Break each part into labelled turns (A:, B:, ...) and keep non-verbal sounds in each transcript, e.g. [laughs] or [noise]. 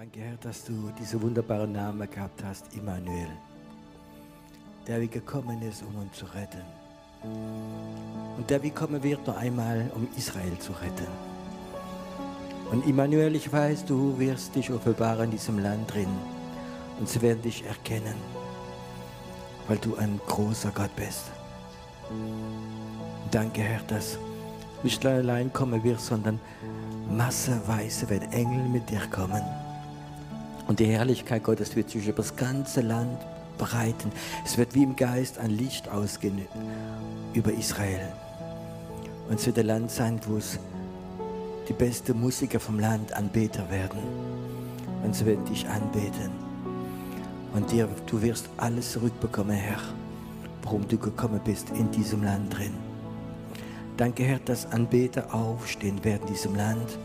A: Danke, Herr, dass du diese wunderbaren Namen gehabt hast, Immanuel, der wie gekommen ist, um uns zu retten. Und der wie kommen wird noch einmal, um Israel zu retten. Und Immanuel, ich weiß, du wirst dich offenbaren in diesem Land drin. Und sie werden dich erkennen, weil du ein großer Gott bist. Danke, Herr, dass nicht allein kommen wirst, sondern masseweise werden Engel mit dir kommen. Und die Herrlichkeit Gottes wird sich über das ganze Land breiten. Es wird wie im Geist ein Licht ausgehen über Israel. Und es wird ein Land sein, wo es die beste Musiker vom Land Anbeter werden. Und sie werden dich anbeten. Und dir, du wirst alles zurückbekommen, Herr, warum du gekommen bist in diesem Land drin. Danke, Herr, dass Anbeter aufstehen werden in diesem Land.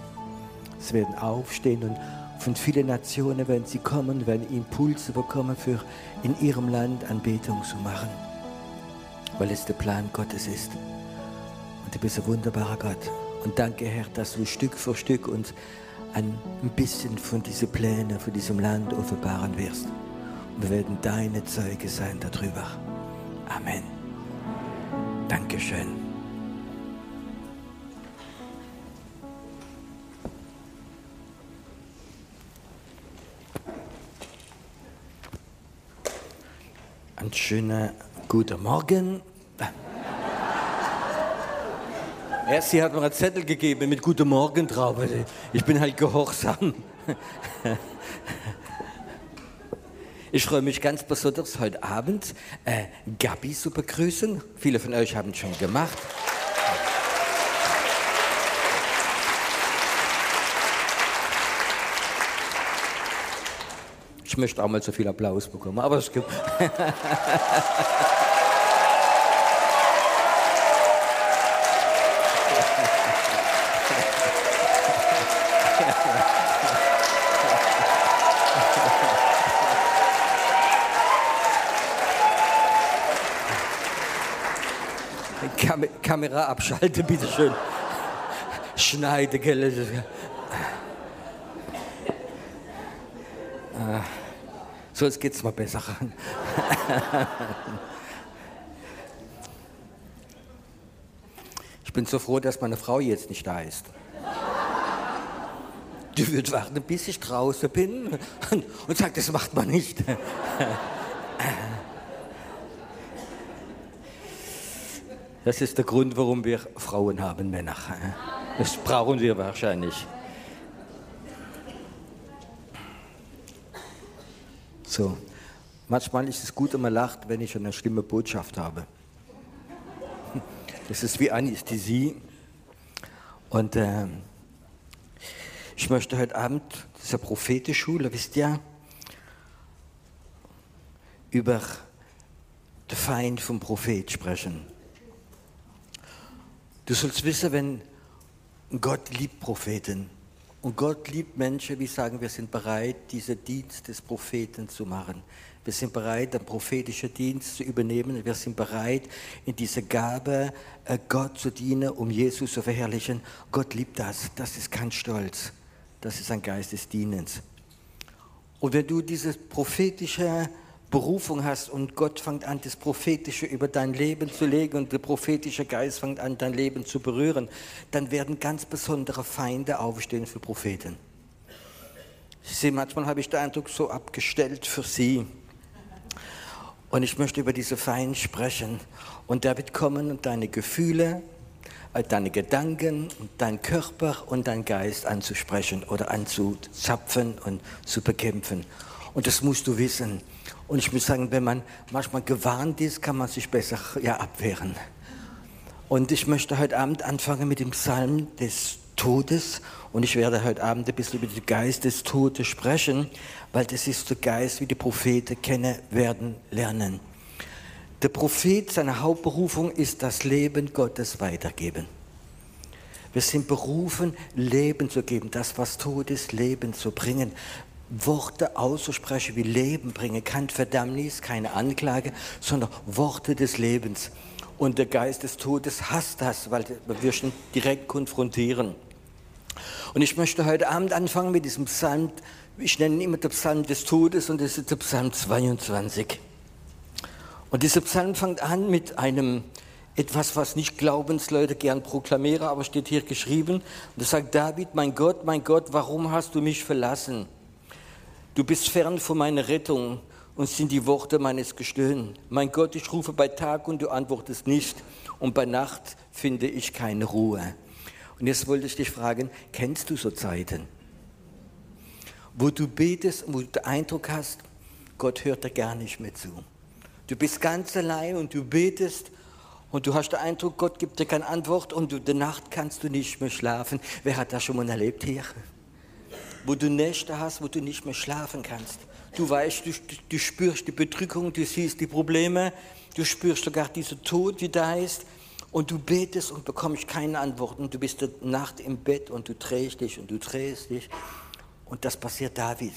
A: Sie werden aufstehen und von vielen Nationen werden sie kommen, werden Impulse bekommen, für in ihrem Land Anbetung zu machen, weil es der Plan Gottes ist. Und du bist ein wunderbarer Gott. Und danke, Herr, dass du Stück für Stück uns ein bisschen von diesen Plänen, von diesem Land offenbaren wirst. Und wir werden deine Zeuge sein darüber. Amen. Dankeschön. Ein schöner guten Morgen. Ja, sie hat mir einen Zettel gegeben mit Guten Morgen drauf. Ich bin halt gehorsam. Ich freue mich ganz besonders heute Abend, äh, Gabi zu begrüßen. Viele von euch haben es schon gemacht. Ich möchte auch mal so viel Applaus bekommen, aber es gibt. Kam Kamera abschalte, bitteschön. Schneide, gell? So, jetzt geht's mal besser. Ich bin so froh, dass meine Frau jetzt nicht da ist. Die wird warten, bis ich draußen bin und sagt, das macht man nicht. Das ist der Grund, warum wir Frauen haben, Männer. Das brauchen wir wahrscheinlich. So. Manchmal ist es gut, wenn man lacht, wenn ich eine schlimme Botschaft habe. Das ist wie Anästhesie. Und äh, ich möchte heute Abend, das ist ja Prophetenschule, wisst ihr, über den Feind vom Prophet sprechen. Du sollst wissen, wenn Gott liebt Propheten, und Gott liebt Menschen, die sagen, wir sind bereit, diesen Dienst des Propheten zu machen. Wir sind bereit, den prophetischen Dienst zu übernehmen. Wir sind bereit, in dieser Gabe äh, Gott zu dienen, um Jesus zu verherrlichen. Gott liebt das. Das ist kein Stolz. Das ist ein Geist des Dienens. Und wenn du diese prophetische Berufung hast und Gott fängt an, das Prophetische über dein Leben zu legen und der prophetische Geist fängt an, dein Leben zu berühren, dann werden ganz besondere Feinde aufstehen für Propheten. Sie, manchmal habe ich den Eindruck, so abgestellt für sie. Und ich möchte über diese Feinde sprechen. Und der wird kommen und deine Gefühle, äh, deine Gedanken, dein Körper und dein Geist anzusprechen oder anzuzapfen und zu bekämpfen. Und das musst du wissen. Und ich muss sagen, wenn man manchmal gewarnt ist, kann man sich besser ja, abwehren. Und ich möchte heute Abend anfangen mit dem Psalm des Todes. Und ich werde heute Abend ein bisschen über den Geist des Todes sprechen, weil das ist der Geist, wie die Propheten kennen werden lernen. Der Prophet, seine Hauptberufung ist das Leben Gottes weitergeben. Wir sind berufen, Leben zu geben, das, was tot ist, Leben zu bringen. Worte auszusprechen, wie Leben bringen, kein Verdammnis, keine Anklage, sondern Worte des Lebens. Und der Geist des Todes hasst das, weil wir schon direkt konfrontieren. Und ich möchte heute Abend anfangen mit diesem Psalm Ich nenne ihn immer den Psalm des Todes und das ist der Psalm 22. Und dieser Psalm fängt an mit einem etwas, was nicht Glaubensleute gern proklamieren, aber steht hier geschrieben. Und es sagt David, mein Gott, mein Gott, warum hast du mich verlassen? Du bist fern von meiner Rettung und sind die Worte meines Gestöhn. Mein Gott, ich rufe bei Tag und du antwortest nicht und bei Nacht finde ich keine Ruhe. Und jetzt wollte ich dich fragen, kennst du so Zeiten? wo du betest und wo du den Eindruck hast, Gott hört dir gar nicht mehr zu. Du bist ganz allein und du betest und du hast den Eindruck, Gott gibt dir keine Antwort und du, der Nacht kannst du nicht mehr schlafen. Wer hat das schon mal erlebt hier? Wo du Nächte hast, wo du nicht mehr schlafen kannst. Du weißt, du, du spürst die Bedrückung, du siehst die Probleme, du spürst sogar diesen Tod, wie da ist. Und du betest und bekommst keine Antworten. Du bist die Nacht im Bett und du drehst dich und du drehst dich. Und das passiert David.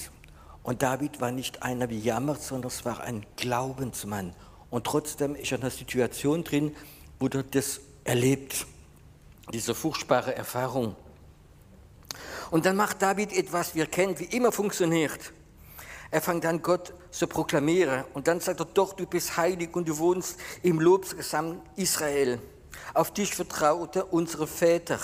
A: Und David war nicht einer, wie jammert, sondern es war ein Glaubensmann. Und trotzdem ist er in einer Situation drin, wo er das erlebt, diese furchtbare Erfahrung. Und dann macht David etwas, wir kennen, wie immer funktioniert. Er fängt an, Gott zu proklamieren. Und dann sagt er, doch, du bist heilig und du wohnst im Lobgesang Israel. Auf dich vertraute unsere Väter.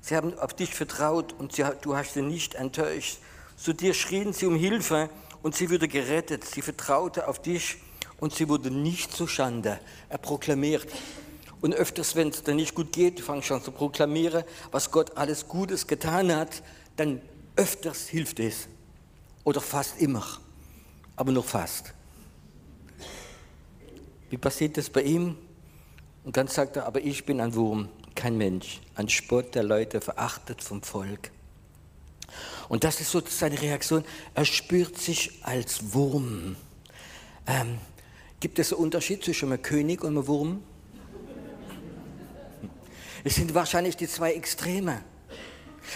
A: Sie haben auf dich vertraut und du hast sie nicht enttäuscht. Zu dir schrien sie um Hilfe und sie wurde gerettet. Sie vertraute auf dich und sie wurde nicht zu Schande. Er proklamiert. Und öfters, wenn es dann nicht gut geht, fangst schon zu proklamieren, was Gott alles Gutes getan hat, dann öfters hilft es. Oder fast immer. Aber nur fast. Wie passiert das bei ihm? Und dann sagt er, aber ich bin ein Wurm kein Mensch, ein Spott der Leute verachtet vom Volk. Und das ist so seine Reaktion. Er spürt sich als Wurm. Ähm, gibt es einen Unterschied zwischen einem König und einem Wurm? Es sind wahrscheinlich die zwei Extreme.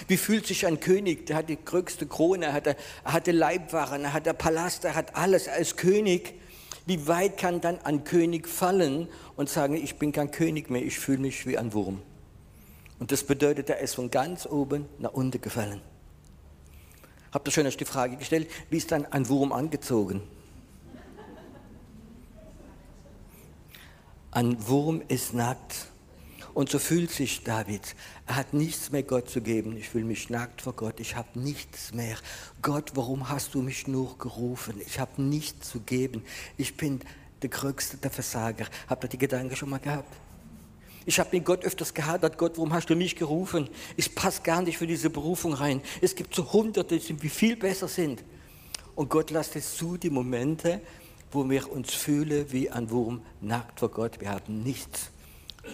A: Wie fühlt sich ein König? Der hat die größte Krone, er hatte, er hatte Leibwachen, er hatte Palast, er hat alles als König. Wie weit kann dann ein König fallen und sagen, ich bin kein König mehr, ich fühle mich wie ein Wurm? Und das bedeutet, er ist von ganz oben nach unten gefallen. Habt ihr schon erst die Frage gestellt, wie ist dann ein Wurm angezogen? Ein Wurm ist nackt. Und so fühlt sich David. Er hat nichts mehr Gott zu geben. Ich fühle mich nackt vor Gott. Ich habe nichts mehr. Gott, warum hast du mich nur gerufen? Ich habe nichts zu geben. Ich bin der größte der Versager. Habt ihr die Gedanken schon mal gehabt? Ich habe mit Gott öfters gehadert, Gott, warum hast du mich gerufen? Ich passe gar nicht für diese Berufung rein. Es gibt so Hunderte, die viel besser sind. Und Gott lässt es zu, die Momente, wo wir uns fühlen wie ein Wurm nackt vor Gott. Wir haben nichts.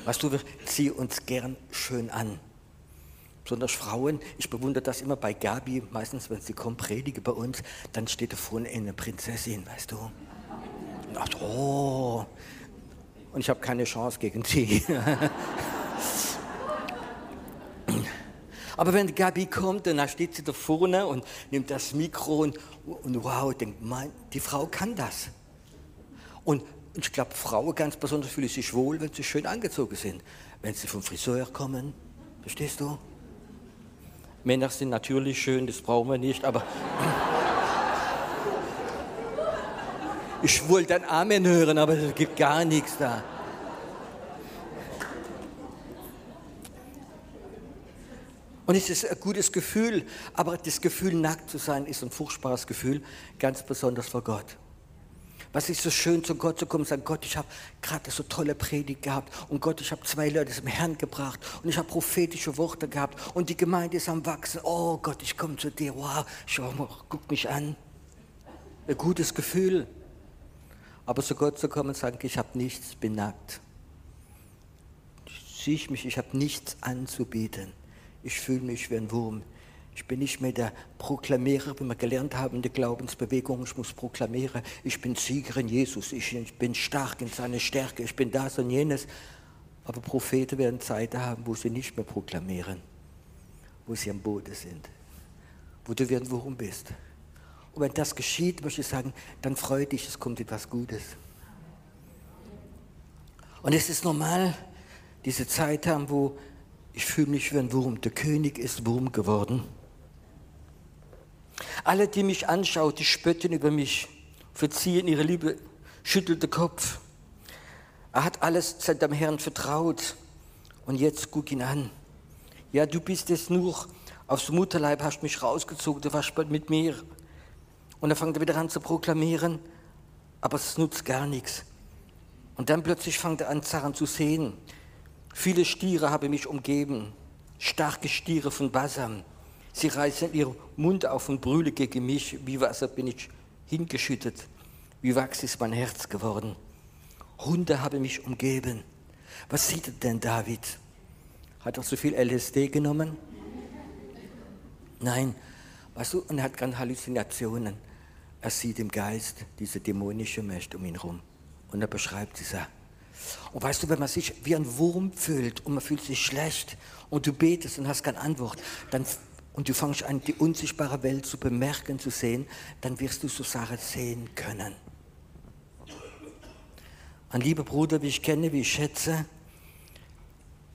A: Weißt du, wir ziehen uns gern schön an. Besonders Frauen, ich bewundere das immer bei Gabi, meistens wenn sie kommt, predige bei uns, dann steht da vorne eine Prinzessin, weißt du. Und dachte, oh, und ich habe keine Chance gegen sie. [laughs] Aber wenn Gabi kommt, dann steht sie da vorne und nimmt das Mikro und, und wow, denkt, man, die Frau kann das. Und ich glaube, Frauen ganz besonders fühlen sich wohl, wenn sie schön angezogen sind. Wenn sie vom Friseur kommen, verstehst du? Männer sind natürlich schön, das brauchen wir nicht, aber. [laughs] Ich wollte ein Amen hören, aber es gibt gar nichts da. Und es ist ein gutes Gefühl, aber das Gefühl, nackt zu sein, ist ein furchtbares Gefühl, ganz besonders vor Gott. Was ist so schön, zu Gott zu kommen und sagen, Gott, ich habe gerade so tolle Predigt gehabt und Gott, ich habe zwei Leute zum Herrn gebracht und ich habe prophetische Worte gehabt und die Gemeinde ist am Wachsen. Oh Gott, ich komme zu dir. Wow, schau mal, guck mich an. Ein gutes Gefühl. Aber zu Gott zu kommen und sagen, ich habe nichts, bin nackt. Sieh ich mich, ich habe nichts anzubieten. Ich fühle mich wie ein Wurm. Ich bin nicht mehr der Proklamierer, wie wir gelernt haben in der Glaubensbewegung. Ich muss proklamieren, ich bin Sieger in Jesus, ich bin stark in seiner Stärke, ich bin das und jenes. Aber Propheten werden Zeiten haben, wo sie nicht mehr proklamieren, wo sie am Boden sind, wo du wie ein Wurm bist. Und wenn das geschieht, möchte ich sagen, dann freue dich, es kommt etwas Gutes. Und es ist normal, diese Zeit haben, wo ich fühle mich wie ein Wurm. Der König ist Wurm geworden. Alle, die mich anschauen, die spötten über mich, verziehen ihre Liebe, schüttelt den Kopf. Er hat alles seinem Herrn vertraut. Und jetzt guck ihn an. Ja, du bist es nur. Aufs Mutterleib hast mich rausgezogen, du warst bald mit mir. Und dann fängt er wieder an zu proklamieren, aber es nutzt gar nichts. Und dann plötzlich fängt er an, Zaren zu sehen. Viele Stiere haben mich umgeben, starke Stiere von Basam. Sie reißen ihren Mund auf und brüllen gegen mich. Wie Wasser bin ich hingeschüttet. Wie Wachs ist mein Herz geworden. Hunde haben mich umgeben. Was sieht denn David? Hat er so viel LSD genommen? Nein, weißt du, und er hat keine Halluzinationen. Er sieht im Geist diese dämonische Mächte um ihn herum. Und er beschreibt sie. Und weißt du, wenn man sich wie ein Wurm fühlt und man fühlt sich schlecht und du betest und hast keine Antwort, dann und du fängst an, die unsichtbare Welt zu bemerken, zu sehen, dann wirst du so Sachen sehen können. Ein lieber Bruder, wie ich kenne, wie ich schätze,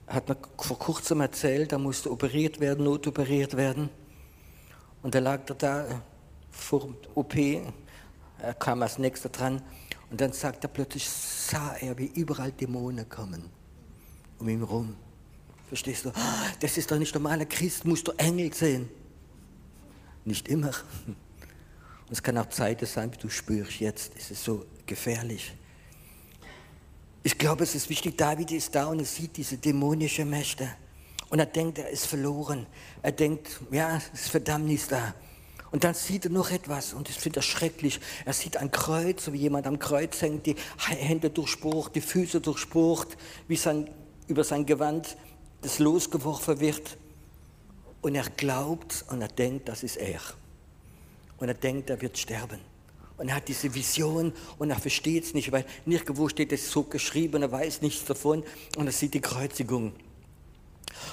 A: hat mir vor kurzem erzählt, er musste operiert werden, notoperiert werden. Und da lag er da vor dem OP, er kam als nächster dran und dann sagt er plötzlich, sah er, wie überall Dämonen kommen um ihn herum. Verstehst du? Das ist doch nicht normaler Christ, musst du Engel sehen. Nicht immer. [laughs] Und es kann auch Zeiten sein, wie du spürst, jetzt ist es so gefährlich. Ich glaube, es ist wichtig, David ist da und er sieht diese dämonische Mächte. Und er denkt, er ist verloren. Er denkt, ja, ist Verdammnis da. Und dann sieht er noch etwas und ich finde das schrecklich. Er sieht ein Kreuz, so wie jemand am Kreuz hängt, die Hände durchbohrt, die Füße durchbohrt, wie sein, über sein Gewand das losgeworfen wird. Und er glaubt und er denkt, das ist er. Und er denkt, er wird sterben. Und er hat diese Vision und er versteht es nicht, weil nirgendwo steht es so geschrieben, er weiß nichts davon und er sieht die Kreuzigung.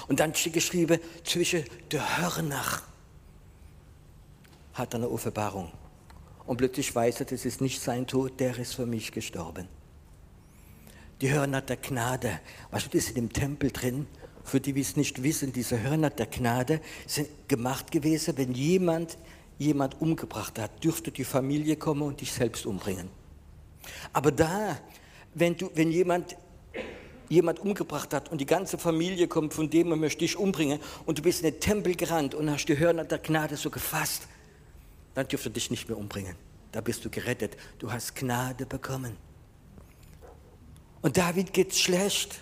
A: Und dann steht geschrieben, zwischen der Hörner hat er eine Offenbarung. Und plötzlich weiß er, das ist nicht sein Tod, der ist für mich gestorben. Die Hörner der Gnade, weißt du, das ist im Tempel drin für die, die es nicht wissen, diese Hörner der Gnade sind gemacht gewesen, wenn jemand jemand umgebracht hat, dürfte die Familie kommen und dich selbst umbringen. Aber da, wenn, du, wenn jemand jemand umgebracht hat und die ganze Familie kommt, von dem man möchte dich umbringen und du bist in den Tempel gerannt und hast die Hörner der Gnade so gefasst, dann dürfte dich nicht mehr umbringen. Da bist du gerettet. Du hast Gnade bekommen. Und David geht's schlecht.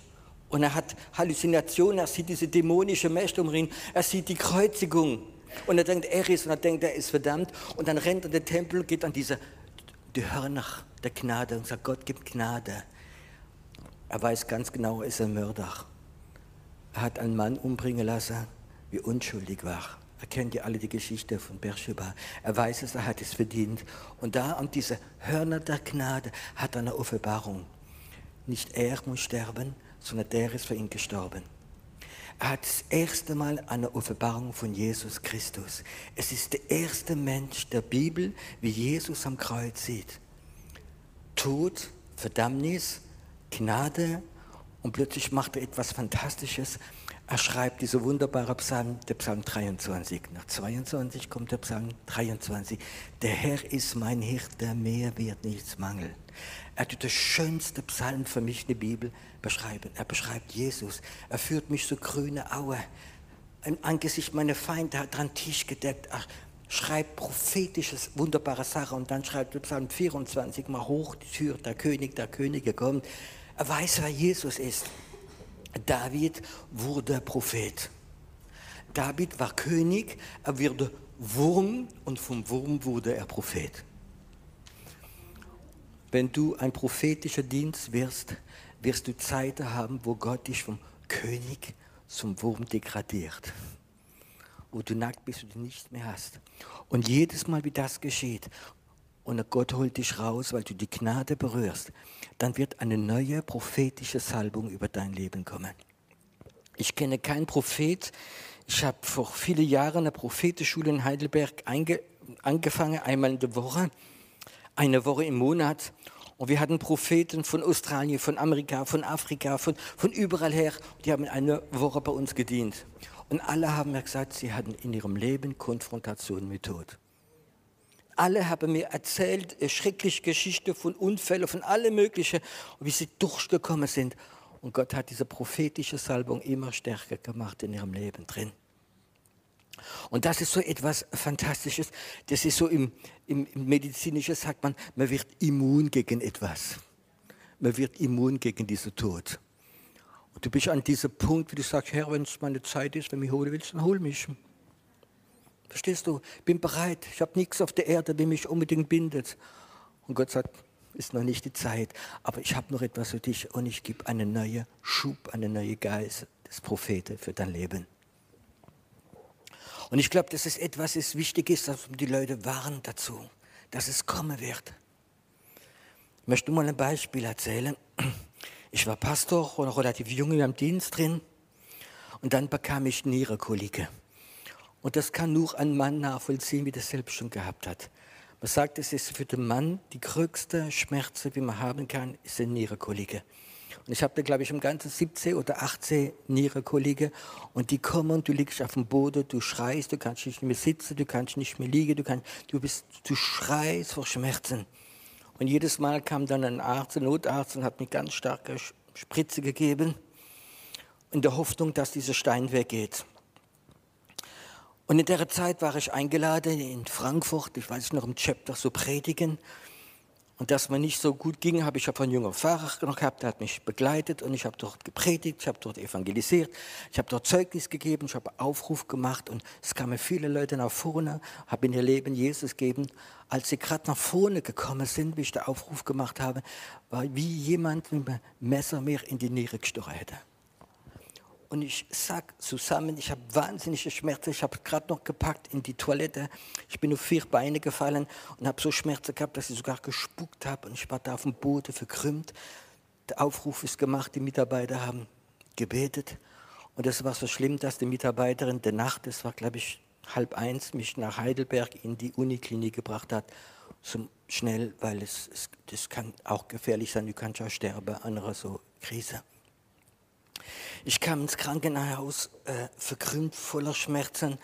A: Und er hat Halluzinationen, er sieht diese dämonische Mächte ihn, er sieht die Kreuzigung. Und er denkt, er ist, und er denkt, er ist verdammt. Und dann rennt er in den Tempel, geht an diese, die Hörner der Gnade und sagt, Gott gibt Gnade. Er weiß ganz genau, er ist ein Mörder. Er hat einen Mann umbringen lassen, wie unschuldig war. Er kennt ja alle die Geschichte von Beersheba. Er weiß es, er hat es verdient. Und da an diese Hörner der Gnade hat er eine Offenbarung. Nicht er muss sterben, sondern der ist für ihn gestorben. Er hat das erste Mal eine Offenbarung von Jesus Christus. Es ist der erste Mensch der Bibel, wie Jesus am Kreuz sieht. Tod, Verdammnis, Gnade und plötzlich macht er etwas Fantastisches. Er schreibt diese wunderbare Psalm, der Psalm 23. Nach 22 kommt der Psalm 23. Der Herr ist mein Hirte, mehr wird nichts mangeln. Er tut das schönste Psalm für mich in der Bibel beschreiben. Er beschreibt Jesus. Er führt mich so grüne Aue. Im Angesicht meiner Feinde hat er einen Tisch gedeckt. Er schreibt prophetisches, wunderbare Sache und dann schreibt er Psalm 24 mal hoch die Tür, der König der Könige kommt. Er weiß, wer Jesus ist. David wurde Prophet. David war König, er wurde Wurm und vom Wurm wurde er Prophet. Wenn du ein prophetischer Dienst wirst, wirst du Zeiten haben, wo Gott dich vom König zum Wurm degradiert. Wo du nackt bist und du nichts mehr hast. Und jedes Mal, wie das geschieht, und Gott holt dich raus, weil du die Gnade berührst, dann wird eine neue prophetische Salbung über dein Leben kommen. Ich kenne keinen Prophet. Ich habe vor vielen Jahren eine Prophetenschule in Heidelberg angefangen, einmal in der Woche eine Woche im Monat. Und wir hatten Propheten von Australien, von Amerika, von Afrika, von, von überall her. Die haben eine Woche bei uns gedient. Und alle haben mir gesagt, sie hatten in ihrem Leben Konfrontation mit Tod. alle haben mir erzählt, äh, schreckliche Geschichten von Unfällen, von allem Möglichen, wie sie durchgekommen sind. Und Gott hat diese prophetische Salbung immer stärker gemacht in ihrem Leben drin. Und das ist so etwas Fantastisches. Das ist so im, im, Medizinischen, sagt man, man wird immun gegen etwas. Man wird immun gegen diesen Tod. Und du bist an diesem Punkt, wie du sagst, Herr, wenn es meine Zeit ist, wenn du mich holen willst, dann hol mich. Verstehst du? Ich bin bereit. Ich habe nichts auf der Erde, der mich unbedingt bindet. Und Gott sagt, ist noch nicht die Zeit, aber ich habe noch etwas für dich und ich gebe einen neuen Schub, einen neuen Geist des Propheten für dein Leben. Und ich glaube, dass es etwas ist, wichtig ist, dass die Leute warnen dazu, dass es kommen wird. Ich möchte mal ein Beispiel erzählen. Ich war Pastor und relativ jung im Dienst drin und dann bekam ich Nierenkolike. Und das kann nur ein Mann nachvollziehen, wie das selbst schon gehabt hat. Man sagt, es ist für den Mann die größte Schmerze, die man haben kann, ist eine Nierenkolike. Und ich habe da, glaube ich, im Ganzen 17 oder 18 Nierenkollegen. Und die kommen du liegst auf dem Boden, du schreist, du kannst nicht mehr sitzen, du kannst nicht mehr liegen, du, kannst, du, bist, du schreist vor Schmerzen. Und jedes Mal kam dann ein Arzt, ein Notarzt und hat mir ganz starke Spritze gegeben, in der Hoffnung, dass dieser Stein weggeht. Und in der Zeit war ich eingeladen in Frankfurt, ich weiß noch im Chapter so predigen. Und dass mir nicht so gut ging, habe ich von jungen Pfarrer noch gehabt, der hat mich begleitet und ich habe dort gepredigt, ich habe dort evangelisiert, ich habe dort Zeugnis gegeben, ich habe Aufruf gemacht und es kamen viele Leute nach vorne, habe in ihr Leben Jesus gegeben. Als sie gerade nach vorne gekommen sind, wie ich den Aufruf gemacht habe, war wie jemand mit einem Messer mir in die Niere gestochen hätte. Und ich sag zusammen, ich habe wahnsinnige Schmerzen. Ich habe gerade noch gepackt in die Toilette. Ich bin auf vier Beine gefallen und habe so Schmerzen gehabt, dass ich sogar gespuckt habe. Und ich war da auf dem Boden verkrümmt. Der Aufruf ist gemacht, die Mitarbeiter haben gebetet. Und das war so schlimm, dass die Mitarbeiterin der Nacht, das war glaube ich halb eins, mich nach Heidelberg in die Uniklinik gebracht hat. So schnell, weil es, es, das kann auch gefährlich sein, du kannst ja sterben an einer so Krise. Ich kam ins Krankenhaus äh, verkrümmt, voller Schmerzen.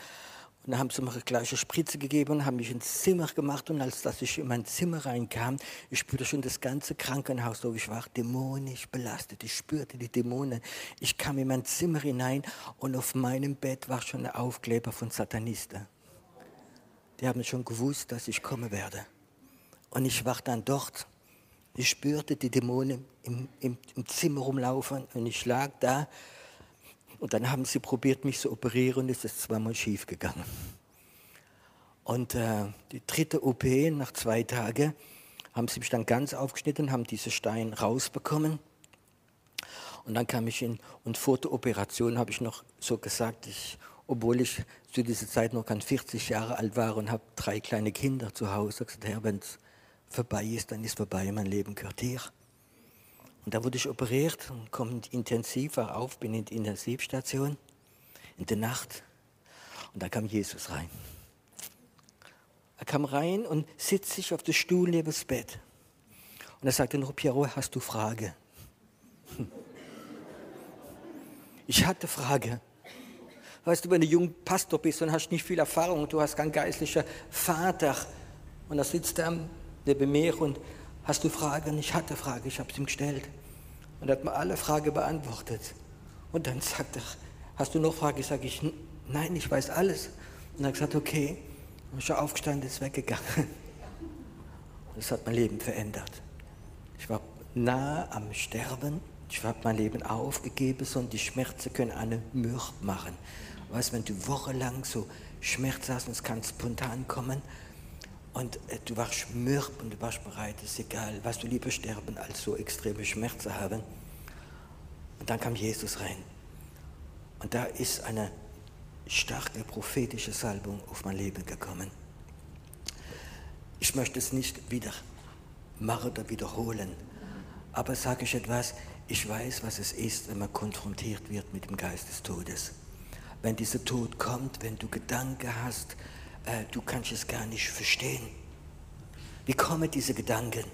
A: Und da haben sie mir eine gleiche Spritze gegeben haben mich ins Zimmer gemacht. Und als dass ich in mein Zimmer reinkam, ich spürte schon das ganze Krankenhaus, so ich war dämonisch belastet. Ich spürte die Dämonen. Ich kam in mein Zimmer hinein und auf meinem Bett war schon ein Aufkleber von Satanisten. Die haben schon gewusst, dass ich kommen werde. Und ich war dann dort ich spürte die Dämonen im, im, im Zimmer rumlaufen und ich lag da. Und dann haben sie probiert, mich zu operieren und es ist zweimal schief gegangen. Und äh, die dritte OP nach zwei Tagen haben sie mich dann ganz aufgeschnitten, haben diesen Stein rausbekommen. Und dann kam ich in, und vor der Operation habe ich noch so gesagt, ich, obwohl ich zu dieser Zeit noch ganz 40 Jahre alt war und habe drei kleine Kinder zu Hause, gesagt, Herr, wenn es vorbei ist, dann ist vorbei, mein Leben gehört dir. Und da wurde ich operiert und komme intensiv auf, bin in die Intensivstation in der Nacht und da kam Jesus rein. Er kam rein und sitzt sich auf dem Stuhl neben das Bett. Und er sagte Piero, hast du Frage? [laughs] Ich hatte Frage. Weißt du, wenn du jung Pastor bist und hast nicht viel Erfahrung du hast keinen geistlichen Vater und da sitzt er neben mir und hast du Fragen? Ich hatte Fragen, ich habe sie ihm gestellt. Und er hat mir alle Fragen beantwortet. Und dann sagt er, hast du noch Fragen? Ich sage, ich, nein, ich weiß alles. Und er hat gesagt, okay. Und ich bin aufgestanden, ist weggegangen. Und das hat mein Leben verändert. Ich war nah am Sterben. Ich habe mein Leben aufgegeben, sondern die Schmerzen können eine mürb machen. Weißt, wenn du wochenlang so Schmerz hast und es kann spontan kommen, und äh, du warst mürb und du warst bereit, es ist egal, was du lieber sterben, als so extreme Schmerzen haben. Und dann kam Jesus rein. Und da ist eine starke prophetische Salbung auf mein Leben gekommen. Ich möchte es nicht wieder machen oder wiederholen, aber sage ich etwas, ich weiß, was es ist, wenn man konfrontiert wird mit dem Geist des Todes. Wenn dieser Tod kommt, wenn du Gedanken hast, äh, du kannst es gar nicht verstehen. Wie kommen diese Gedanken?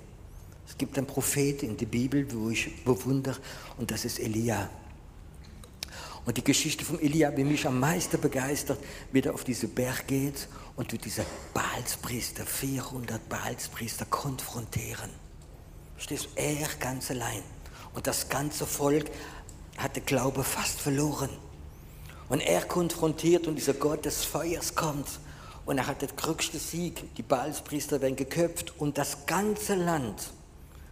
A: Es gibt einen Prophet in der Bibel, wo ich bewundere, und das ist Elia. Und die Geschichte von Elia, die mich am meisten begeistert, wie er auf diesen Berg geht und wird diese Baalspriester, 400 Baalspriester konfrontieren. Stehst er ganz allein. Und das ganze Volk hat den Glaube fast verloren. Und er konfrontiert und dieser Gott des Feuers kommt. Und er hat den größten Sieg. Die Baalspriester werden geköpft und das ganze Land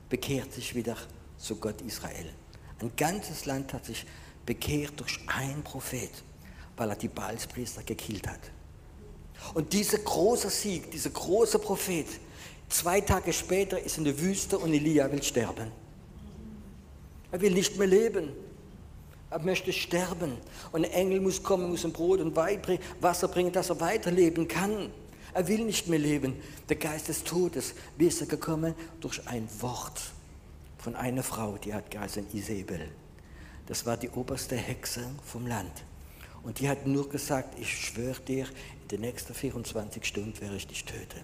A: bekehrt sich wieder zu Gott Israel. Ein ganzes Land hat sich bekehrt durch einen Prophet, weil er die Baalspriester gekillt hat. Und dieser große Sieg, dieser große Prophet, zwei Tage später ist in der Wüste und Elia will sterben. Er will nicht mehr leben. Er möchte sterben. Und ein Engel muss kommen, muss ihm Brot und Wasser bringen, dass er weiterleben kann. Er will nicht mehr leben. Der Geist des Todes, wie ist er gekommen? Durch ein Wort von einer Frau, die hat geheißen Isabel. Das war die oberste Hexe vom Land. Und die hat nur gesagt, ich schwöre dir, in den nächsten 24 Stunden werde ich dich töten.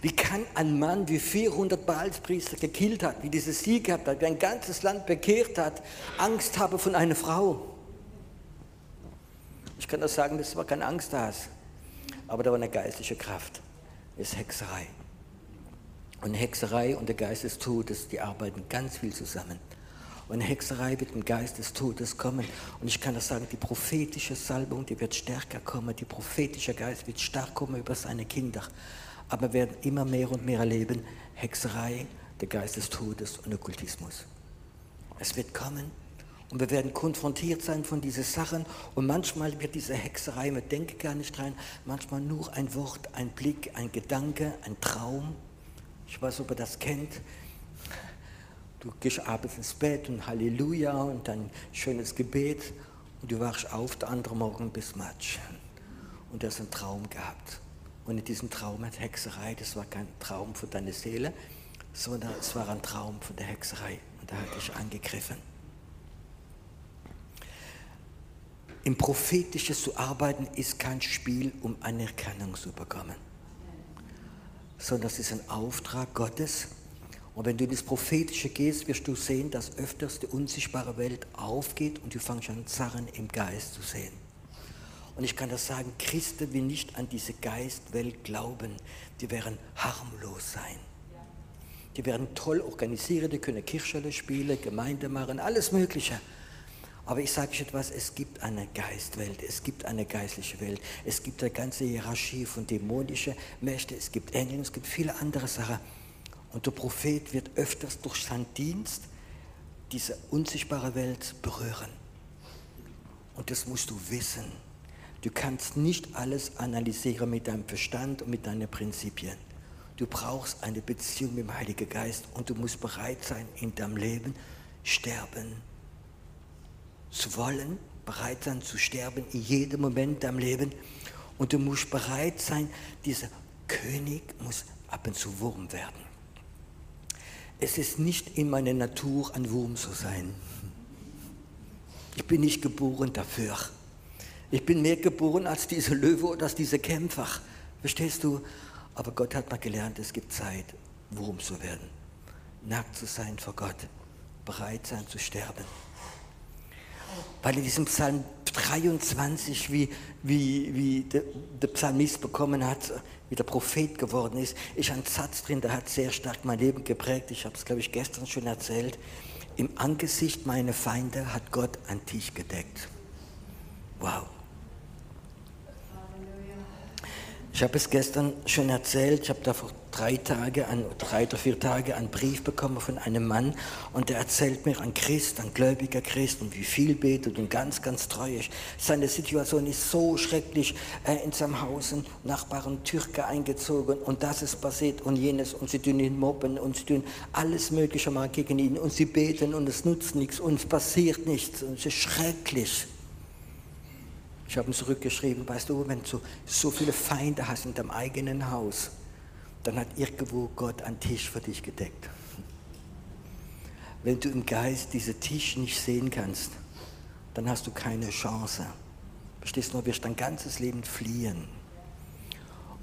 A: Wie kann ein Mann, wie 400 Baalspriester gekillt hat, wie dieses Sieg gehabt hat, wie ein ganzes Land bekehrt hat, Angst haben von einer Frau? Ich kann das sagen, das war kein Angsthass, aber da war eine geistliche Kraft. Das ist Hexerei. Und Hexerei und der Geist des Todes, die arbeiten ganz viel zusammen. Und Hexerei wird im Geist des Todes kommen. Und ich kann das sagen, die prophetische Salbung, die wird stärker kommen. Die prophetische Geist wird stark kommen über seine Kinder. Aber wir werden immer mehr und mehr erleben, Hexerei, der Geist des Todes und Okkultismus. Es wird kommen und wir werden konfrontiert sein von diesen Sachen und manchmal wird diese Hexerei, man denkt gar nicht rein, manchmal nur ein Wort, ein Blick, ein Gedanke, ein Traum. Ich weiß, ob ihr das kennt. Du gehst abends ins Bett und Halleluja und dann schönes Gebet und du wachst auf, der andere Morgen bis Matsch. Und du hast einen Traum gehabt. Und in diesem Traum hat Hexerei, das war kein Traum für deine Seele, sondern es war ein Traum von der Hexerei. Und da hat dich angegriffen. Im Prophetischen zu arbeiten ist kein Spiel, um Anerkennung zu bekommen, sondern es ist ein Auftrag Gottes. Und wenn du in das Prophetische gehst, wirst du sehen, dass öfters die unsichtbare Welt aufgeht und du fängst an, Sachen im Geist zu sehen. Und ich kann das sagen, Christen, die nicht an diese Geistwelt glauben, die werden harmlos sein. Die werden toll organisiert, die können Kirchschule spielen, Gemeinde machen, alles Mögliche. Aber ich sage euch etwas, es gibt eine Geistwelt, es gibt eine geistliche Welt, es gibt eine ganze Hierarchie von dämonischen Mächten, es gibt Engel, es gibt viele andere Sachen. Und der Prophet wird öfters durch seinen Dienst diese unsichtbare Welt berühren. Und das musst du wissen. Du kannst nicht alles analysieren mit deinem Verstand und mit deinen Prinzipien. Du brauchst eine Beziehung mit dem Heiligen Geist und du musst bereit sein, in deinem Leben sterben zu wollen, bereit sein zu sterben in jedem Moment deinem Leben. Und du musst bereit sein, dieser König muss ab und zu Wurm werden. Es ist nicht in meiner Natur, ein Wurm zu sein. Ich bin nicht geboren dafür. Ich bin mehr geboren als diese Löwe oder als diese Kämpfer. Verstehst du? Aber Gott hat mal gelernt, es gibt Zeit, Wurm zu werden. Nackt zu sein vor Gott. Bereit sein zu sterben. Weil in diesem Psalm 23, wie, wie, wie der, der Psalmist bekommen hat, wie der Prophet geworden ist, ist ein Satz drin, der hat sehr stark mein Leben geprägt. Ich habe es, glaube ich, gestern schon erzählt. Im Angesicht meiner Feinde hat Gott einen Tisch gedeckt. Wow. Ich habe es gestern schon erzählt, ich habe da vor drei Tagen, an, drei oder vier Tagen einen Brief bekommen von einem Mann und der erzählt mir, ein Christ, ein gläubiger Christ und wie viel betet und ganz, ganz treu ist. Seine Situation ist so schrecklich, äh, in seinem Haus ein Nachbarn Türke eingezogen und das ist passiert und jenes und sie tun ihn mobben und sie tun alles Mögliche mal gegen ihn und sie beten und es nutzt nichts und es passiert nichts und es ist schrecklich. Ich habe ihm zurückgeschrieben, weißt du, wenn du so viele Feinde hast in deinem eigenen Haus, dann hat irgendwo Gott einen Tisch für dich gedeckt. Wenn du im Geist diesen Tisch nicht sehen kannst, dann hast du keine Chance. Verstehst du, du wirst dein ganzes Leben fliehen.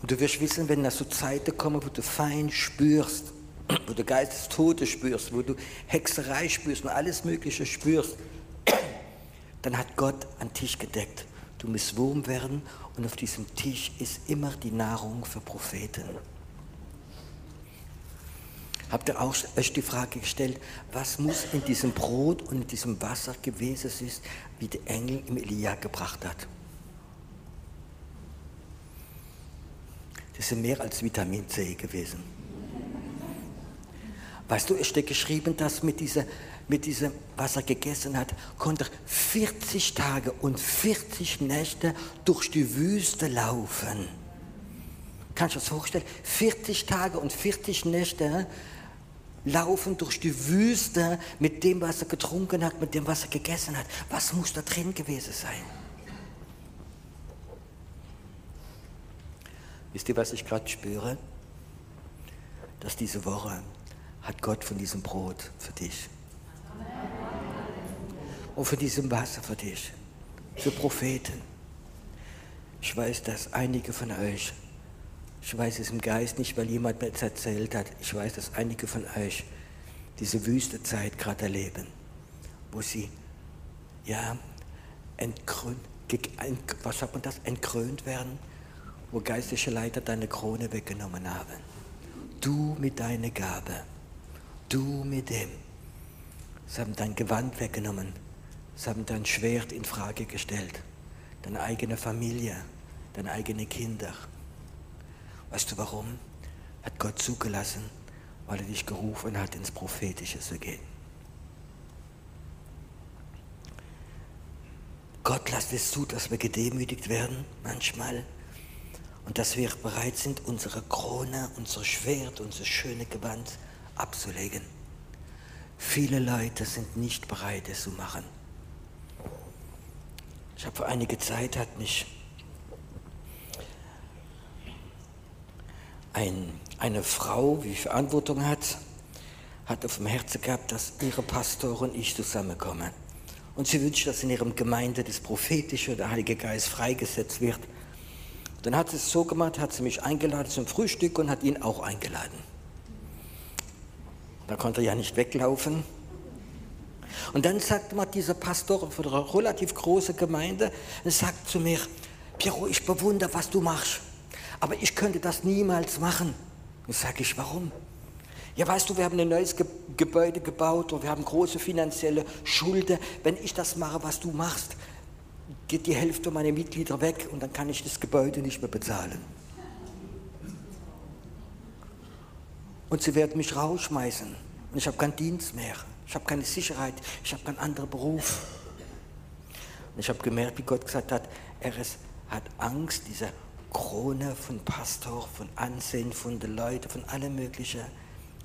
A: Und du wirst wissen, wenn da so Zeiten kommen, wo du fein spürst, [clears throat] wo du Geist des Todes spürst, wo du Hexerei spürst und alles Mögliche spürst, [clears throat] dann hat Gott einen Tisch gedeckt. Du musst Wurm werden und auf diesem Tisch ist immer die Nahrung für Propheten. Habt ihr auch euch die Frage gestellt, was muss in diesem Brot und in diesem Wasser gewesen sein, wie der Engel im Elia gebracht hat? Das ist mehr als Vitamin C gewesen. Weißt du, es steht geschrieben, dass mit, dieser, mit diesem, was er gegessen hat, konnte er 40 Tage und 40 Nächte durch die Wüste laufen. Kannst du das vorstellen? 40 Tage und 40 Nächte laufen durch die Wüste mit dem, was er getrunken hat, mit dem, was er gegessen hat. Was muss da drin gewesen sein? Wisst ihr, was ich gerade spüre? Dass diese Woche hat Gott von diesem Brot für dich. Und von diesem Wasser für dich. Für Propheten. Ich weiß, dass einige von euch ich weiß es im Geist nicht, weil jemand mir es erzählt hat. Ich weiß, dass einige von euch diese Wüstezeit gerade erleben, wo sie, ja, entkrönt, was sagt man das, entkrönt werden, wo geistliche Leiter deine Krone weggenommen haben. Du mit deiner Gabe, du mit dem. Sie haben dein Gewand weggenommen, sie haben dein Schwert in Frage gestellt, deine eigene Familie, deine eigenen Kinder. Weißt du warum? Hat Gott zugelassen, weil er dich gerufen hat, ins Prophetische zu gehen. Gott lässt es zu, dass wir gedemütigt werden manchmal und dass wir bereit sind, unsere Krone, unser Schwert, unser schöne Gewand abzulegen. Viele Leute sind nicht bereit, es zu machen. Ich habe vor einiger Zeit hat mich ein, eine Frau, die Verantwortung hat, hat auf dem Herzen gehabt, dass ihre Pastor und ich zusammenkommen. Und sie wünscht, dass in ihrem Gemeinde das Prophetische, der Heilige Geist freigesetzt wird. Dann hat sie es so gemacht, hat sie mich eingeladen zum Frühstück und hat ihn auch eingeladen. Da konnte er ja nicht weglaufen. Und dann sagt mal dieser Pastor von einer relativ großen Gemeinde, sagt zu mir, Piero, ich bewundere, was du machst aber ich könnte das niemals machen. Dann sage ich, warum? Ja, weißt du, wir haben ein neues Ge Gebäude gebaut und wir haben große finanzielle Schulden. Wenn ich das mache, was du machst, geht die Hälfte meiner Mitglieder weg und dann kann ich das Gebäude nicht mehr bezahlen. Und sie werden mich rausschmeißen. Und ich habe keinen Dienst mehr. Ich habe keine Sicherheit. Ich habe keinen anderen Beruf. Und ich habe gemerkt, wie Gott gesagt hat, er ist, hat Angst, dieser Krone von Pastor, von Ansehen, von den Leuten, von allen möglichen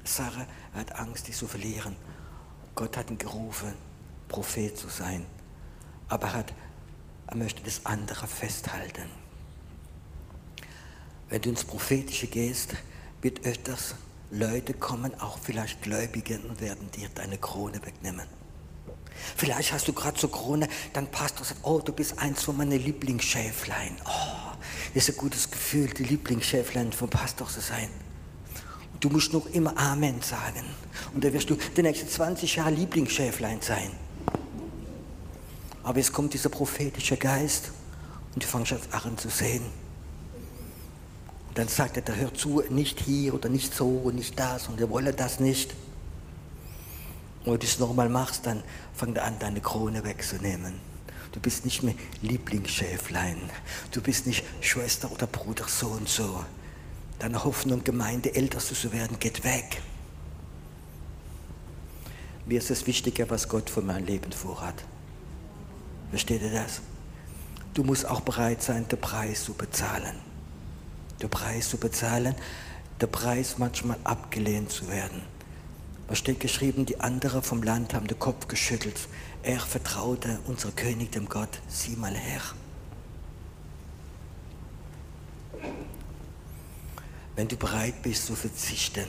A: Sachen. Er hat Angst, die zu verlieren. Gott hat ihn gerufen, Prophet zu sein. Aber er, hat, er möchte das andere festhalten. Wenn du ins Prophetische gehst, wird öfters Leute kommen, auch vielleicht Gläubige, und werden dir deine Krone wegnehmen. Vielleicht hast du gerade zur Krone, dann Pastor sagt, oh, du bist eins von meinen Lieblingsschäflein. Oh, ist ein gutes Gefühl, die Lieblingscheflein vom Pastor zu sein. du musst noch immer Amen sagen. Und dann wirst du die nächsten 20 Jahre Lieblingschäflein sein. Aber jetzt kommt dieser prophetische Geist und du fängst an zu sehen. Dann sagt er, der hört zu, nicht hier oder nicht so und nicht das und er wolle das nicht. Und wenn du es nochmal machst, dann fängt er an, deine Krone wegzunehmen. Du bist nicht mehr Lieblingsschäflein. Du bist nicht Schwester oder Bruder so und so. Deine Hoffnung, Gemeinde, älteste zu werden, geht weg. Mir ist es wichtiger, was Gott für mein Leben vorhat. Versteht ihr das? Du musst auch bereit sein, den Preis zu bezahlen. Den Preis zu bezahlen, der Preis manchmal abgelehnt zu werden. Was steht geschrieben? Die anderen vom Land haben den Kopf geschüttelt. Er vertraute unser König dem Gott, sieh mal her. Wenn du bereit bist zu verzichten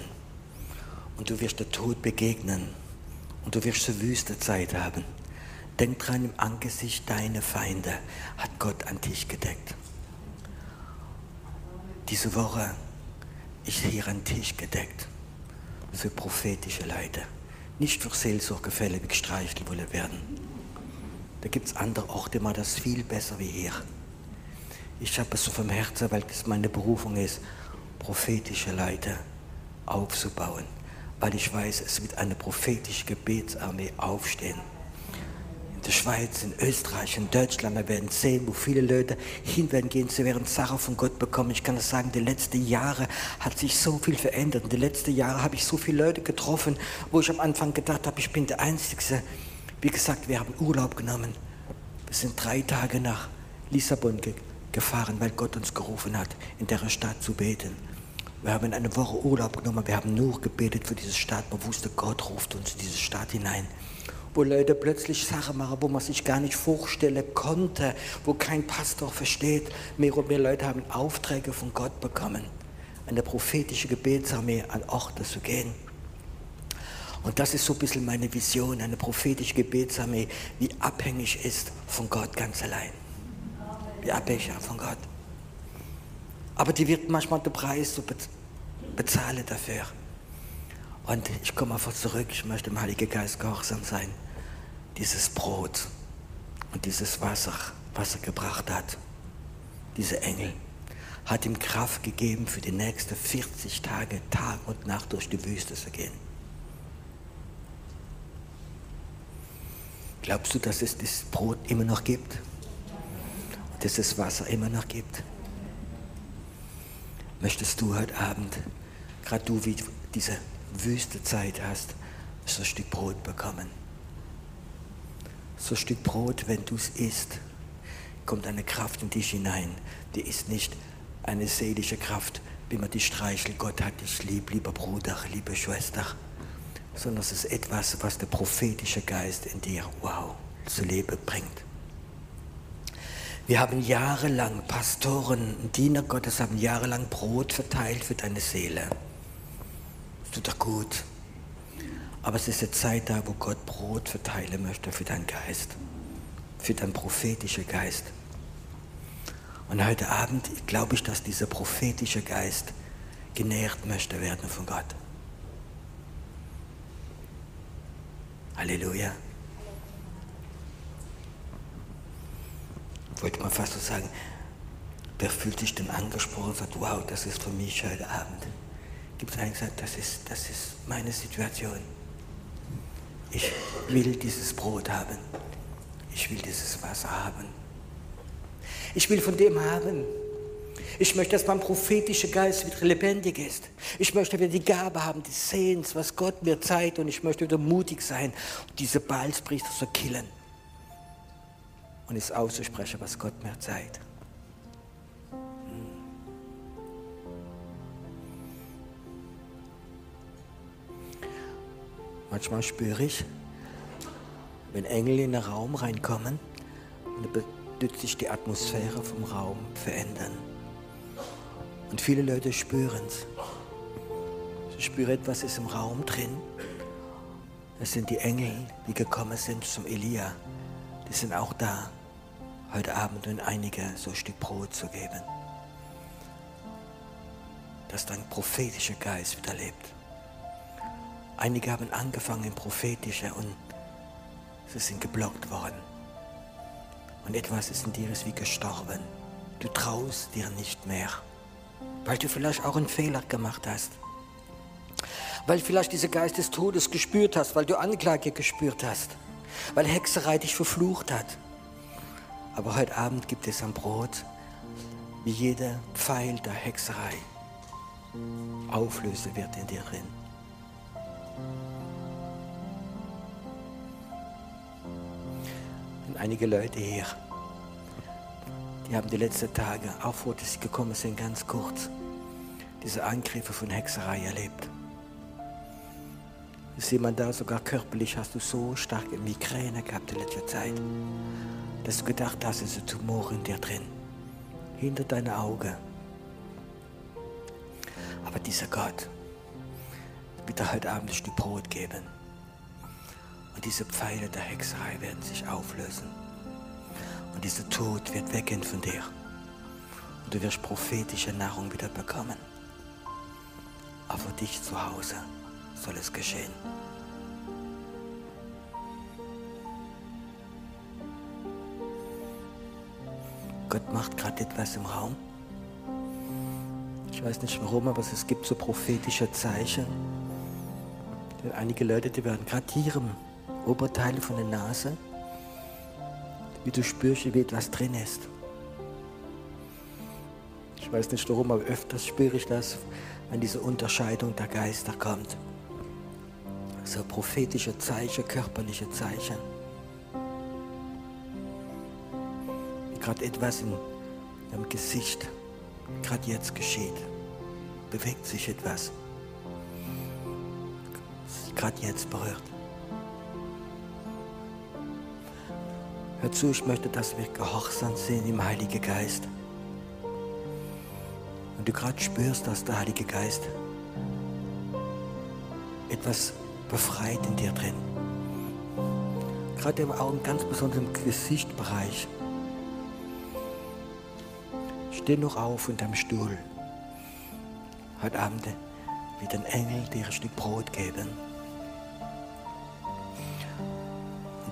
A: und du wirst der Tod begegnen und du wirst eine wüste Zeit haben, denk dran, im Angesicht deiner Feinde hat Gott an dich gedeckt. Diese Woche ist hier ein Tisch gedeckt für prophetische Leute nicht für Seelsorgefälle gestreichelt wollen werden. Da gibt es andere Orte, mal das viel besser wie hier. Ich habe es so vom Herzen, weil es meine Berufung ist, prophetische Leiter aufzubauen. Weil ich weiß, es wird eine prophetische Gebetsarmee aufstehen der Schweiz, in Österreich, in Deutschland. Wir werden sehen, wo viele Leute hin werden gehen. Sie werden Sachen von Gott bekommen. Ich kann das sagen, die letzten Jahre hat sich so viel verändert. In den letzten Jahren habe ich so viele Leute getroffen, wo ich am Anfang gedacht habe, ich bin der Einzige. Wie gesagt, wir haben Urlaub genommen. Wir sind drei Tage nach Lissabon ge gefahren, weil Gott uns gerufen hat, in der Stadt zu beten. Wir haben eine Woche Urlaub genommen, wir haben nur gebetet für diese Stadt. Man wusste, Gott ruft uns in diese Stadt hinein wo Leute plötzlich Sachen machen, wo man sich gar nicht vorstellen konnte, wo kein Pastor versteht. Mehr und mehr Leute haben Aufträge von Gott bekommen, eine prophetische Gebetsarmee an Orte zu gehen. Und das ist so ein bisschen meine Vision, eine prophetische Gebetsarmee, die abhängig ist von Gott ganz allein. Wie abhängig von Gott. Aber die wird manchmal den Preis so bezahlen dafür. Und ich komme einfach zurück, ich möchte dem Heiligen Geist gehorsam sein dieses Brot und dieses Wasser, was er gebracht hat, diese Engel, hat ihm Kraft gegeben, für die nächsten 40 Tage, Tag und Nacht durch die Wüste zu gehen. Glaubst du, dass es das Brot immer noch gibt? Und dass es Wasser immer noch gibt? Möchtest du heute Abend, gerade du, wie diese Wüstezeit hast, so ein Stück Brot bekommen? So ein Stück Brot, wenn du es isst, kommt eine Kraft in dich hinein. Die ist nicht eine seelische Kraft, wie man die streichelt. Gott hat dich lieb, lieber Bruder, liebe Schwester. Sondern es ist etwas, was der prophetische Geist in dir, wow, zu Leben bringt. Wir haben jahrelang, Pastoren, Diener Gottes haben jahrelang Brot verteilt für deine Seele. Das tut doch gut. Aber es ist eine Zeit da, wo Gott Brot verteilen möchte für deinen Geist, für deinen prophetischen Geist. Und heute Abend glaube ich, dass dieser prophetische Geist genährt möchte werden von Gott. Halleluja. Wollte man fast so sagen, wer fühlt sich denn angesprochen und sagt, wow, das ist für mich heute Abend. Gibt es einen, der sagt, das ist, das ist meine Situation. Ich will dieses Brot haben. Ich will dieses Wasser haben. Ich will von dem haben. Ich möchte, dass mein prophetischer Geist wieder lebendig ist. Ich möchte wieder die Gabe haben, die Sehens, was Gott mir zeigt. Und ich möchte wieder mutig sein diese Balspriester zu killen. Und es auszusprechen, was Gott mir zeigt. Manchmal spüre ich, wenn Engel in den Raum reinkommen, wird sich die Atmosphäre vom Raum verändern. Und viele Leute spüren es. Sie spüren, etwas ist im Raum drin. Es sind die Engel, die gekommen sind zum Elia. Die sind auch da, heute Abend und einige so ein Stück Brot zu geben. Dass dein prophetischer Geist wieder lebt. Einige haben angefangen prophetische und sie sind geblockt worden. Und etwas ist in dir ist wie gestorben. Du traust dir nicht mehr, weil du vielleicht auch einen Fehler gemacht hast. Weil vielleicht dieser Geist des Todes gespürt hast, weil du Anklage gespürt hast, weil Hexerei dich verflucht hat. Aber heute Abend gibt es am Brot, wie jeder Pfeil der Hexerei auflösen wird in dir drin. Und einige Leute hier, die haben die letzten Tage, auch vor, dass sie gekommen sind, ganz kurz, diese Angriffe von Hexerei erlebt. Ist jemand da, sogar körperlich hast du so starke Migräne gehabt in letzter Zeit, dass du gedacht hast, es ist ein Tumor in dir drin, hinter deinen Augen. Aber dieser Gott, wird er heute Abend ein Stück Brot geben. Und diese Pfeile der Hexerei werden sich auflösen. Und dieser Tod wird weggehen von dir. Und du wirst prophetische Nahrung wieder bekommen. Aber für dich zu Hause soll es geschehen. Gott macht gerade etwas im Raum. Ich weiß nicht warum, aber es gibt so prophetische Zeichen. Einige Leute, die werden gerade hier im Oberteil von der Nase, wie du spürst, wie etwas drin ist. Ich weiß nicht warum, aber öfters spüre ich das, wenn diese Unterscheidung der Geister kommt. So prophetische Zeichen, körperliche Zeichen. Gerade etwas in deinem Gesicht, gerade jetzt geschieht. Bewegt sich etwas. Gerade jetzt berührt. Hör zu, ich möchte, dass wir gehorsam sind im Heiligen Geist. Und du gerade spürst, dass der Heilige Geist etwas befreit in dir drin. Gerade im Augen, ganz besonders im Gesichtbereich. Steh noch auf in deinem Stuhl. Heute Abend wird ein Engel dir ein Stück Brot geben.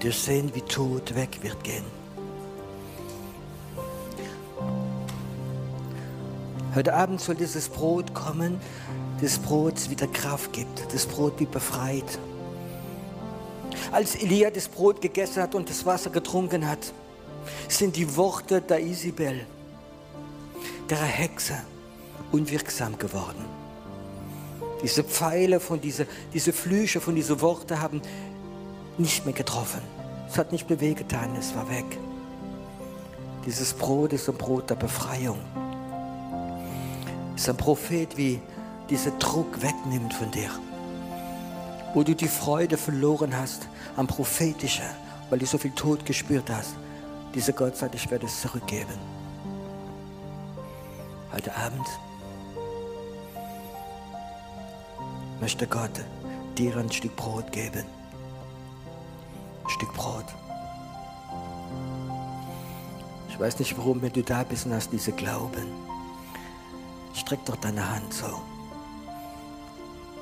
A: Wir sehen, wie Tod weg wird gehen. Heute Abend soll dieses Brot kommen, das Brot wieder Kraft gibt, das Brot wie befreit. Als Elia das Brot gegessen hat und das Wasser getrunken hat, sind die Worte der Isabel, der Hexe, unwirksam geworden. Diese Pfeile von diese, diese Flüche von diesen Worten haben nicht mehr getroffen. Es hat nicht mehr wehgetan, es war weg. Dieses Brot ist ein Brot der Befreiung ist ein Prophet, wie dieser Druck wegnimmt von dir. Wo du die Freude verloren hast am Prophetischen, weil du so viel Tod gespürt hast. Dieser Gott sagt, ich werde es zurückgeben. Heute Abend möchte Gott dir ein Stück Brot geben. Stück Brot. Ich weiß nicht, warum, wenn du da bist und hast diese Glauben Streck doch deine Hand so.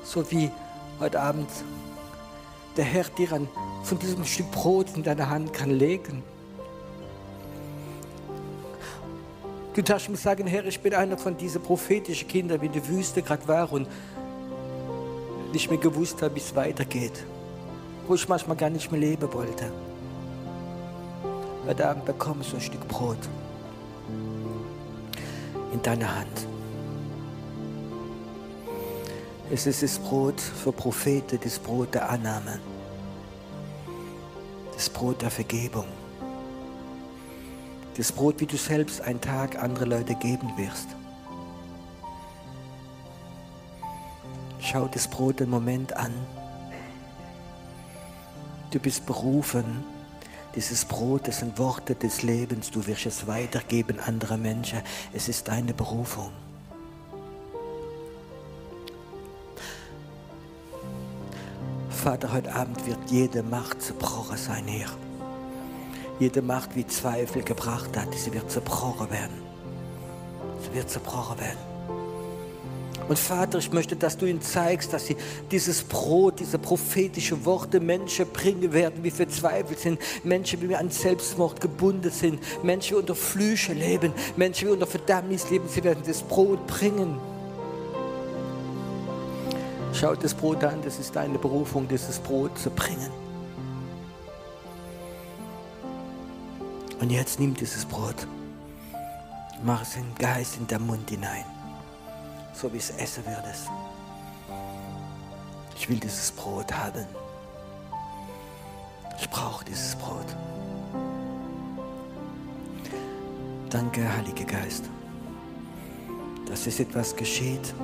A: So wie heute Abend der Herr dir an, von diesem Stück Brot in deine Hand kann legen. Du darfst mir sagen, Herr, ich bin einer von diesen prophetischen Kindern, wie die Wüste gerade war und nicht mehr gewusst habe, wie es weitergeht. Wo ich manchmal gar nicht mehr leben wollte. Heute Abend bekommst du ein Stück Brot in deine Hand. Es ist das Brot für Propheten, das Brot der Annahme, das Brot der Vergebung, das Brot, wie du selbst einen Tag andere Leute geben wirst. Schau das Brot einen Moment an. Du bist berufen, dieses Brot, das sind Worte des Lebens, du wirst es weitergeben anderen Menschen. Es ist deine Berufung. Vater, heute Abend wird jede Macht zerbrochen sein, Herr. Jede Macht, wie Zweifel gebracht hat, sie wird zerbrochen werden. Sie wird zerbrochen werden. Und Vater, ich möchte, dass du ihnen zeigst, dass sie dieses Brot, diese prophetischen Worte Menschen bringen werden, wie verzweifelt sind, Menschen, wie an Selbstmord gebunden sind, Menschen, die unter Flüche leben, Menschen, die unter Verdammnis leben, sie werden das Brot bringen. Schau das Brot an, das ist deine Berufung, dieses Brot zu bringen. Und jetzt nimm dieses Brot, mach es in den Geist in den Mund hinein, so wie es essen würdest. Ich will dieses Brot haben. Ich brauche dieses Brot. Danke, Heiliger Geist, dass es etwas geschieht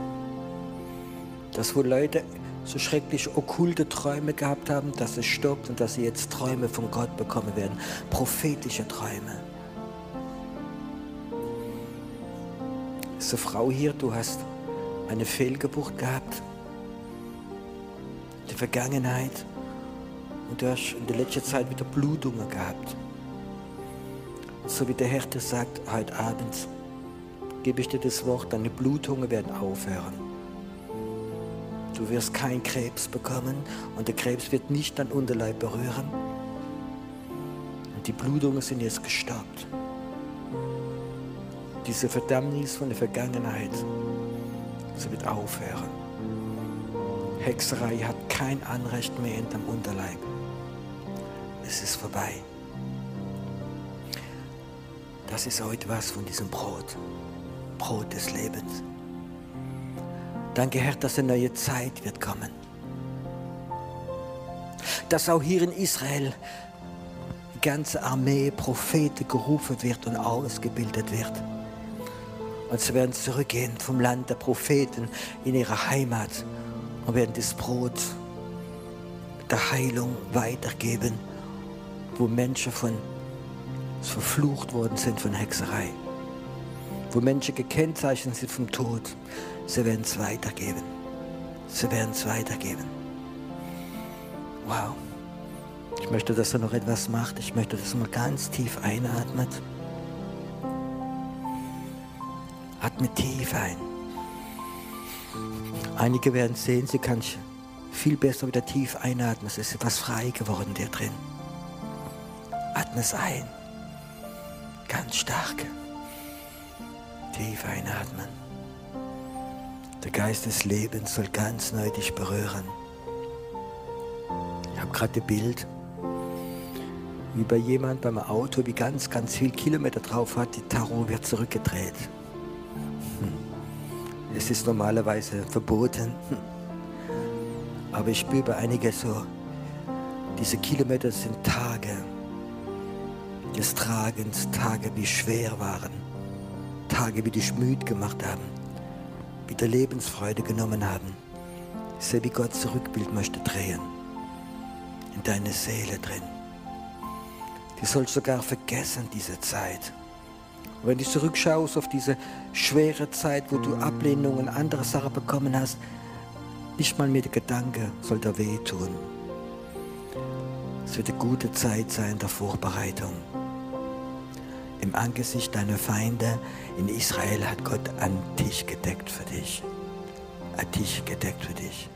A: dass wo Leute so schrecklich okkulte Träume gehabt haben, dass es stoppt und dass sie jetzt Träume von Gott bekommen werden. Prophetische Träume. Diese Frau hier, du hast eine Fehlgeburt gehabt. Die Vergangenheit. Und du hast in der letzten Zeit wieder Blutungen gehabt. so wie der Herr dir sagt, heute Abend gebe ich dir das Wort, deine Blutungen werden aufhören. Du wirst keinen Krebs bekommen und der Krebs wird nicht dein Unterleib berühren. Und die Blutungen sind jetzt gestoppt. diese Verdammnis von der Vergangenheit, sie wird aufhören. Hexerei hat kein Anrecht mehr in deinem Unterleib. Es ist vorbei. Das ist heute was von diesem Brot. Brot des Lebens. Danke, Herr, dass eine neue Zeit wird kommen. Dass auch hier in Israel die ganze Armee Propheten gerufen wird und ausgebildet wird. Und sie werden zurückgehen vom Land der Propheten in ihre Heimat und werden das Brot der Heilung weitergeben, wo Menschen von verflucht worden sind von Hexerei, wo Menschen gekennzeichnet sind vom Tod. Sie werden es weitergeben. Sie werden es weitergeben. Wow. Ich möchte, dass er noch etwas macht. Ich möchte, dass er mal ganz tief einatmet. Atme tief ein. Einige werden sehen, sie kann viel besser wieder tief einatmen. Es ist etwas frei geworden dir drin. Atme es ein. Ganz stark. Tief einatmen. Der Geist des Lebens soll ganz neu dich berühren. Ich habe gerade ein Bild, wie bei jemand beim Auto, wie ganz, ganz viel Kilometer drauf hat, die Tarot wird zurückgedreht. Es ist normalerweise verboten. Aber ich spüre bei einigen so, diese Kilometer sind Tage des Tragens, Tage, wie schwer waren, Tage, wie dich müde gemacht haben, wie der Lebensfreude genommen haben. Ich sehe, wie Gott Zurückbild möchte drehen, in deine Seele drin. Die sollst sogar vergessen, diese Zeit. Und wenn du zurückschaust auf diese schwere Zeit, wo du Ablehnung und andere Sachen bekommen hast, nicht mal mit der Gedanke soll da wehtun. Es wird eine gute Zeit sein der Vorbereitung im Angesicht deiner Feinde in Israel hat Gott einen Tisch gedeckt für dich. Ein Tisch gedeckt für dich.